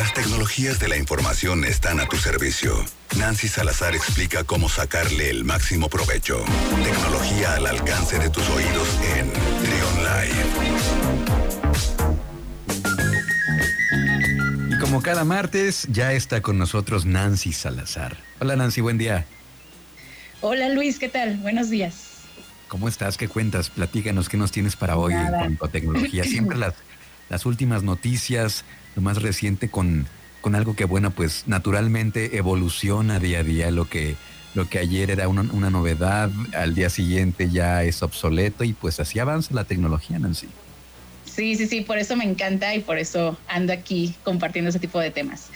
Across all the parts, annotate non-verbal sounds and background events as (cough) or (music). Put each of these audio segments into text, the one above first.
Las tecnologías de la información están a tu servicio. Nancy Salazar explica cómo sacarle el máximo provecho. Tecnología al alcance de tus oídos en Trion Live. Y como cada martes, ya está con nosotros Nancy Salazar. Hola Nancy, buen día. Hola Luis, ¿qué tal? Buenos días. ¿Cómo estás? ¿Qué cuentas? Platícanos, ¿qué nos tienes para hoy en cuanto a tecnología? Siempre (laughs) las, las últimas noticias, lo más reciente con, con algo que, bueno, pues naturalmente evoluciona día a día. Lo que, lo que ayer era una, una novedad, al día siguiente ya es obsoleto y pues así avanza la tecnología, Nancy. Sí, sí, sí, por eso me encanta y por eso ando aquí compartiendo ese tipo de temas.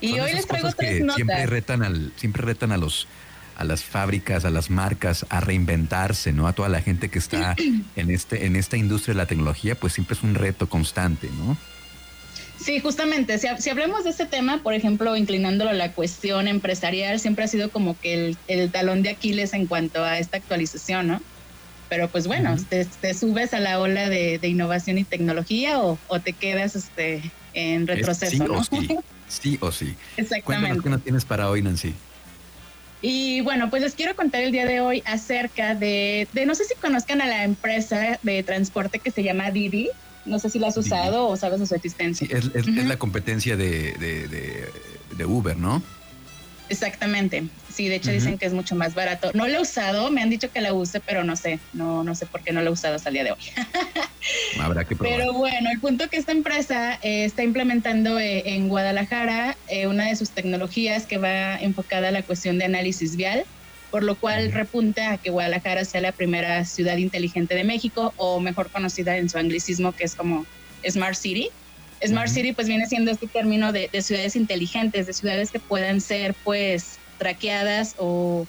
Y hoy les traigo tres notas. Siempre retan, al, siempre retan a los a las fábricas, a las marcas, a reinventarse, ¿no? A toda la gente que está (clears throat) en este, en esta industria de la tecnología, pues siempre es un reto constante, ¿no? Sí, justamente, si, hablamos de este tema, por ejemplo, inclinándolo a la cuestión empresarial, siempre ha sido como que el, talón de Aquiles en cuanto a esta actualización, ¿no? Pero pues bueno, te, subes a la ola de, innovación y tecnología o, te quedas este, en retroceso, sí O sí. (laughs) sí o sí. Exactamente. Cuéntanos qué nos tienes para hoy, Nancy. Y bueno, pues les quiero contar el día de hoy acerca de, de no sé si conozcan a la empresa de transporte que se llama Didi. No sé si la has usado o sabes de su existencia. Sí, es, la competencia de, de, de Uber, ¿no? Exactamente. Sí, de hecho dicen que es mucho más barato. No lo he usado, me han dicho que la use, pero no sé, no, no sé por qué no lo he usado hasta el día de hoy. (laughs) Habrá que probar. Pero bueno, el punto que esta empresa eh, está implementando eh, en Guadalajara eh, una de sus tecnologías que va enfocada a la cuestión de análisis vial, por lo cual repunta a que Guadalajara sea la primera ciudad inteligente de México, o mejor conocida en su anglicismo, que es como Smart City. Smart City pues viene siendo este término de, ciudades inteligentes, de ciudades que puedan ser pues traqueadas o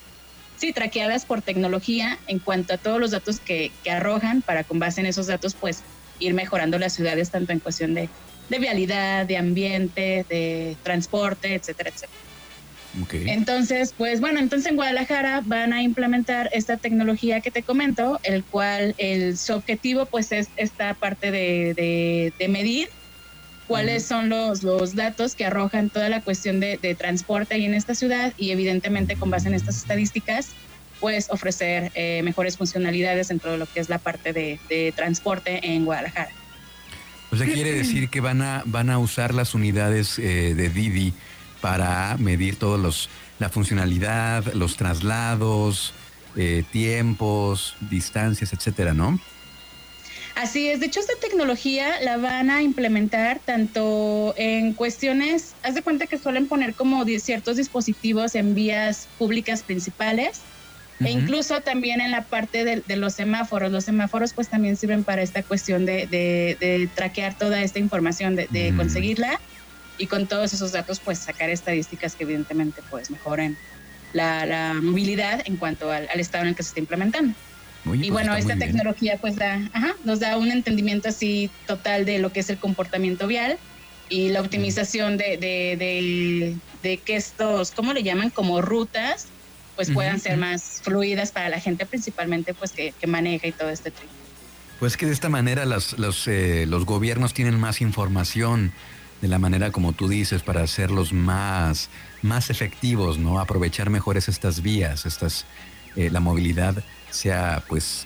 sí, traqueadas por tecnología en cuanto a todos los datos que, arrojan para con base en esos datos pues ir mejorando las ciudades tanto en cuestión de, vialidad, de ambiente, de transporte, etcétera, etcétera. Entonces, pues bueno, entonces en Guadalajara van a implementar esta tecnología que te comento, el cual el, su objetivo pues es esta parte de, de medir cuáles son los, los datos que arrojan toda la cuestión de, transporte ahí en esta ciudad y evidentemente con base en estas estadísticas pues ofrecer eh, mejores funcionalidades dentro de lo que es la parte de, transporte en Guadalajara. O sea, quiere (clears throat) decir que van a, van a usar las unidades eh, de Didi para medir todos los la funcionalidad, los traslados, eh, tiempos, distancias, etcétera, ¿no? Así es, de hecho esta tecnología la van a implementar tanto en cuestiones, haz de cuenta que suelen poner como ciertos dispositivos en vías públicas principales e incluso también en la parte de, los semáforos. Los semáforos pues también sirven para esta cuestión de, traquear toda esta información, de, conseguirla y con todos esos datos pues sacar estadísticas que evidentemente pues mejoren la, movilidad en cuanto al estado en el que se está implementando y pues bueno, esta tecnología pues da, nos da un entendimiento así total de lo que es el comportamiento vial y la optimización de, de, de, que estos, ¿cómo le llaman? Como rutas, pues puedan ser más fluidas para la gente principalmente pues que, maneja y todo este tipo. Pues que de esta manera los, los, eh, los gobiernos tienen más información de la manera como tú dices para hacerlos más, más efectivos, ¿no? Aprovechar mejores estas vías, estas, eh, la movilidad sea pues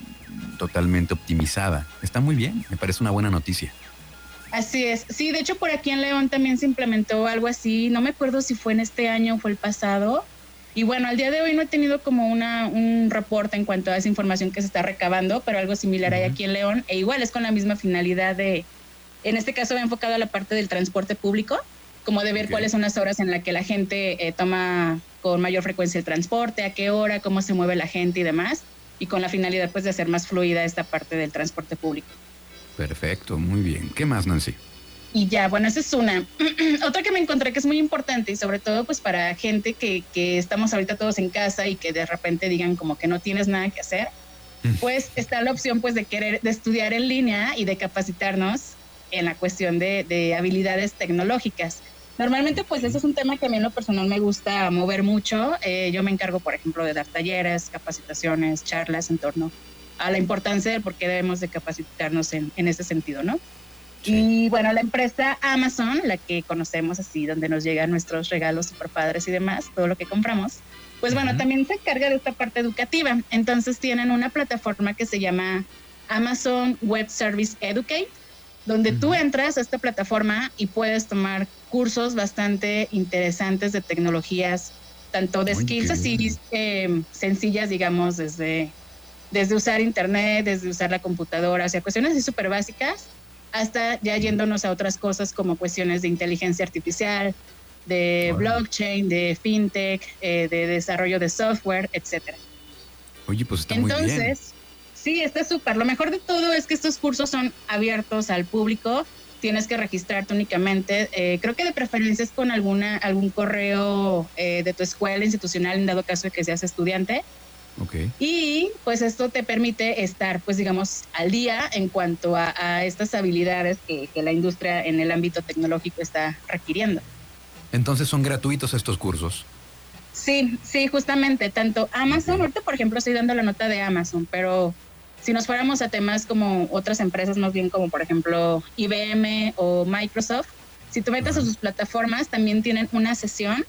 totalmente optimizada. Está muy bien, me parece una buena noticia. Así es. Sí, de hecho por aquí en León también se implementó algo así. No me acuerdo si fue en este año o fue el pasado. Y bueno, al día de hoy no he tenido como una, un reporte en cuanto a esa información que se está recabando, pero algo similar hay aquí en León. E igual es con la misma finalidad de, en este caso, enfocado a la parte del transporte público, como de ver cuáles son las horas en las que la gente eh, toma con mayor frecuencia el transporte, a qué hora, cómo se mueve la gente y demás y con la finalidad pues de hacer más fluida esta parte del transporte público. Perfecto, muy bien. ¿Qué más, Nancy? Y ya, bueno, esa es una. (clears throat) Otra que me encontré que es muy importante y sobre todo pues para gente que, que estamos ahorita todos en casa y que de repente digan como que no tienes nada que hacer, mm. pues está la opción pues de querer, de estudiar en línea y de capacitarnos en la cuestión de, de habilidades tecnológicas. Normalmente, pues eso es un tema que a mí en lo personal me gusta mover mucho. Eh, yo me encargo, por ejemplo, de dar talleres, capacitaciones, charlas en torno a la importancia de por qué debemos de capacitarnos en, en ese sentido, ¿no? Y bueno, la empresa Amazon, la que conocemos así, donde nos llegan nuestros regalos super padres y demás, todo lo que compramos, pues bueno, también se encarga de esta parte educativa. Entonces tienen una plataforma que se llama Amazon Web Service Educate, donde tú entras a esta plataforma y puedes tomar cursos bastante interesantes de tecnologías, tanto de skills así eh, sencillas, digamos, desde, desde usar internet, desde usar la computadora, o sea, cuestiones así súper básicas, hasta ya yéndonos a otras cosas como cuestiones de inteligencia artificial, de blockchain, de fintech, eh, de desarrollo de software, etcétera. Oye, pues está muy bien. Sí, está súper. Lo mejor de todo es que estos cursos son abiertos al público. Tienes que registrarte únicamente. Eh, creo que de preferencia es con alguna algún correo eh, de tu escuela institucional en dado caso de que seas estudiante. Okay. Y pues esto te permite estar, pues digamos, al día en cuanto a, estas habilidades que, que la industria en el ámbito tecnológico está requiriendo. Entonces son gratuitos estos cursos. Sí, sí, justamente, tanto Amazon, ahorita por ejemplo estoy dando la nota de Amazon, pero si nos fuéramos a temas como otras empresas, más bien como por ejemplo IBM o Microsoft, si tú metes a sus plataformas, también tienen una sesión,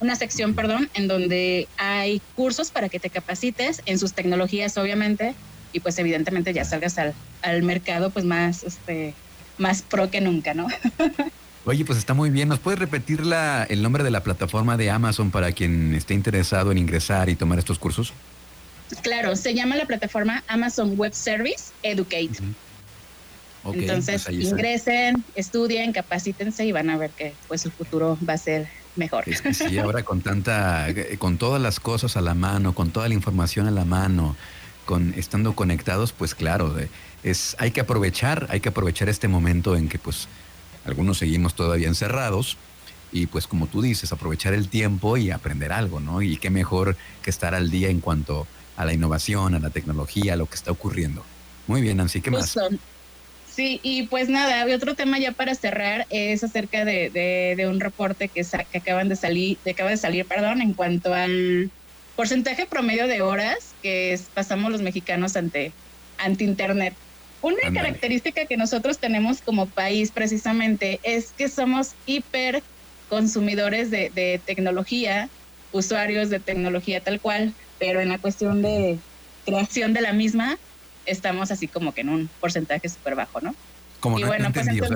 una sección, perdón, en donde hay cursos para que te capacites en sus tecnologías, obviamente, y pues evidentemente ya salgas al, al mercado pues más, este, más pro que nunca, ¿no? (laughs) Oye, pues está muy bien. ¿Nos puedes repetir la, el nombre de la plataforma de Amazon para quien esté interesado en ingresar y tomar estos cursos? Claro, se llama la plataforma Amazon Web Service Educate. Entonces, pues ingresen, estudien, capacítense y van a ver que pues su futuro va a ser mejor. Es que sí, ahora con tanta, con todas las cosas a la mano, con toda la información a la mano, con estando conectados, pues claro, es, hay que aprovechar, hay que aprovechar este momento en que pues algunos seguimos todavía encerrados y pues como tú dices, aprovechar el tiempo y aprender algo, ¿no? Y qué mejor que estar al día en cuanto a la innovación, a la tecnología, a lo que está ocurriendo. Muy bien, Nancy, ¿qué más? Sí, y pues nada, otro tema ya para cerrar es acerca de, un reporte que, que acaban de salir, de, acaba de salir, perdón, en cuanto al porcentaje promedio de horas que pasamos los mexicanos ante, ante Internet. Una característica que nosotros tenemos como país precisamente es que somos hiper consumidores de, tecnología, usuarios de tecnología tal cual, pero en la cuestión de creación de la misma estamos así como que en un porcentaje súper bajo, ¿no? Como no, bueno, pues entendí,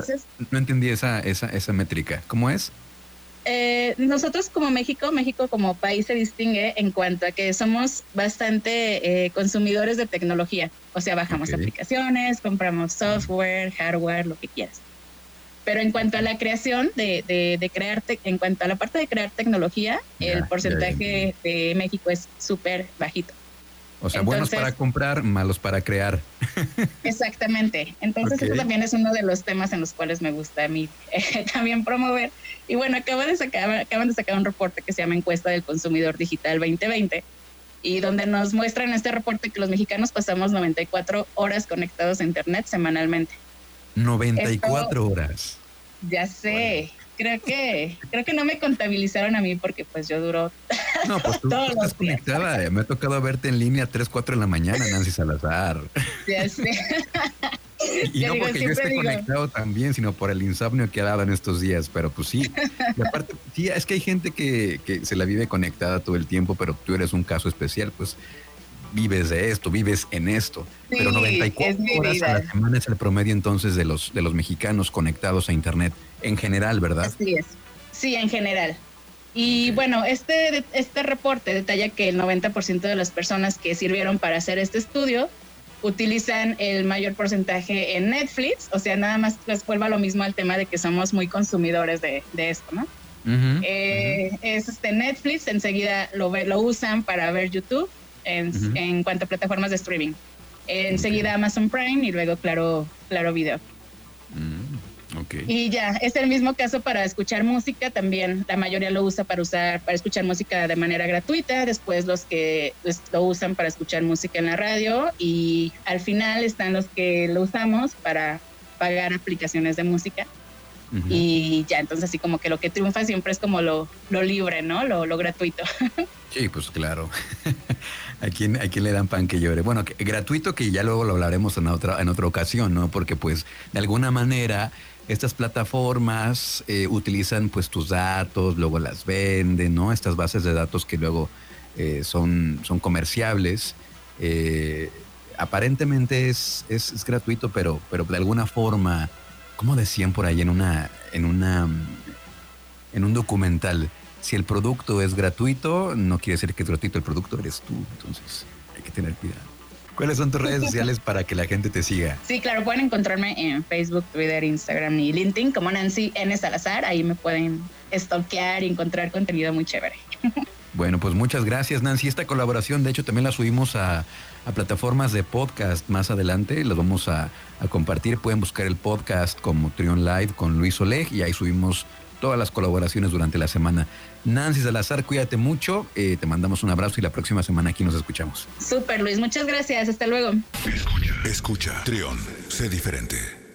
no entendí esa, esa, esa métrica. ¿Cómo es? Eh, nosotros como México, México como país se distingue en cuanto a que somos bastante eh, consumidores de tecnología. O sea, bajamos aplicaciones, compramos software, hardware, lo que quieras. Pero en cuanto a la creación de, de, crear, en cuanto a la parte de crear tecnología, el porcentaje de México es súper bajito. O sea, buenos para comprar, malos para crear. (laughs) Exactamente. Entonces, eso también es uno de los temas en los cuales me gusta a mí eh, (laughs) también promover. Y bueno, acaba de sacar, acaban de sacar un reporte que se llama Encuesta del Consumidor Digital 2020 y donde nos muestran en este reporte que los mexicanos pasamos 94 horas conectados a Internet semanalmente. 94 horas. Ya sé. Creo que creo que no me contabilizaron a mí porque pues yo duro no pues tú, estás conectada. Me ha tocado verte en línea 3, 4 de la mañana Nancy Salazar. Ya sé. Y, no porque yo esté conectado también sino por el insomnio que ha dado en estos días pero pues sí. Y aparte sí es que hay gente que, que se la vive conectada todo el tiempo pero tú eres un caso especial pues vives de esto, vives en esto. Pero 94 horas a la semana es el promedio entonces de los, de los mexicanos conectados a Internet en general, ¿verdad? Así es. Sí, en general. Y bueno, este, este reporte detalla que el 90% de las personas que sirvieron para hacer este estudio utilizan el mayor porcentaje en Netflix, o sea, nada más les vuelva lo mismo al tema de que somos muy consumidores de, esto, ¿no? Eh, es este Netflix, enseguida lo, lo usan para ver YouTube, en, cuanto a plataformas de streaming. Enseguida Amazon Prime y luego Claro, claro Video. Mm, okay. Y ya, es el mismo caso para escuchar música también. La mayoría lo usa para usar, para escuchar música de manera gratuita. Después los que pues, lo usan para escuchar música en la radio. Y al final están los que lo usamos para pagar aplicaciones de música. Y ya, entonces así como que lo que triunfa siempre es como lo, lo libre, ¿no? Lo, lo gratuito. (laughs) Sí, pues claro. (laughs) ¿A quién, ¿A quién le dan pan que llore? Bueno, gratuito que ya luego lo hablaremos en otra, en otra ocasión, ¿no? Porque pues de alguna manera estas plataformas eh, utilizan pues tus datos, luego las venden, ¿no? Estas bases de datos que luego eh, son, son comerciables. Eh, aparentemente es, es, gratuito, pero, pero de alguna forma, como decían por ahí en una, en una, en un documental, si el producto es gratuito, no quiere decir que es gratuito el producto, eres tú. Entonces hay que tener cuidado. ¿Cuáles son tus redes sociales para que la gente te siga? Sí, claro, pueden encontrarme en Facebook, Twitter, Instagram y LinkedIn como Nancy N. Salazar. Ahí me pueden stalkear y encontrar contenido muy chévere. (laughs) Bueno, pues muchas gracias Nancy. Esta colaboración, de hecho, también la subimos a, plataformas de podcast más adelante. Las vamos a, a, compartir. Pueden buscar el podcast como Trion Live con Luis Oleg y ahí subimos todas las colaboraciones durante la semana. Nancy Salazar, cuídate mucho, eh, te mandamos un abrazo y la próxima semana aquí nos escuchamos. Super Luis, muchas gracias, hasta luego. Escucha, escucha, Trión, sé diferente.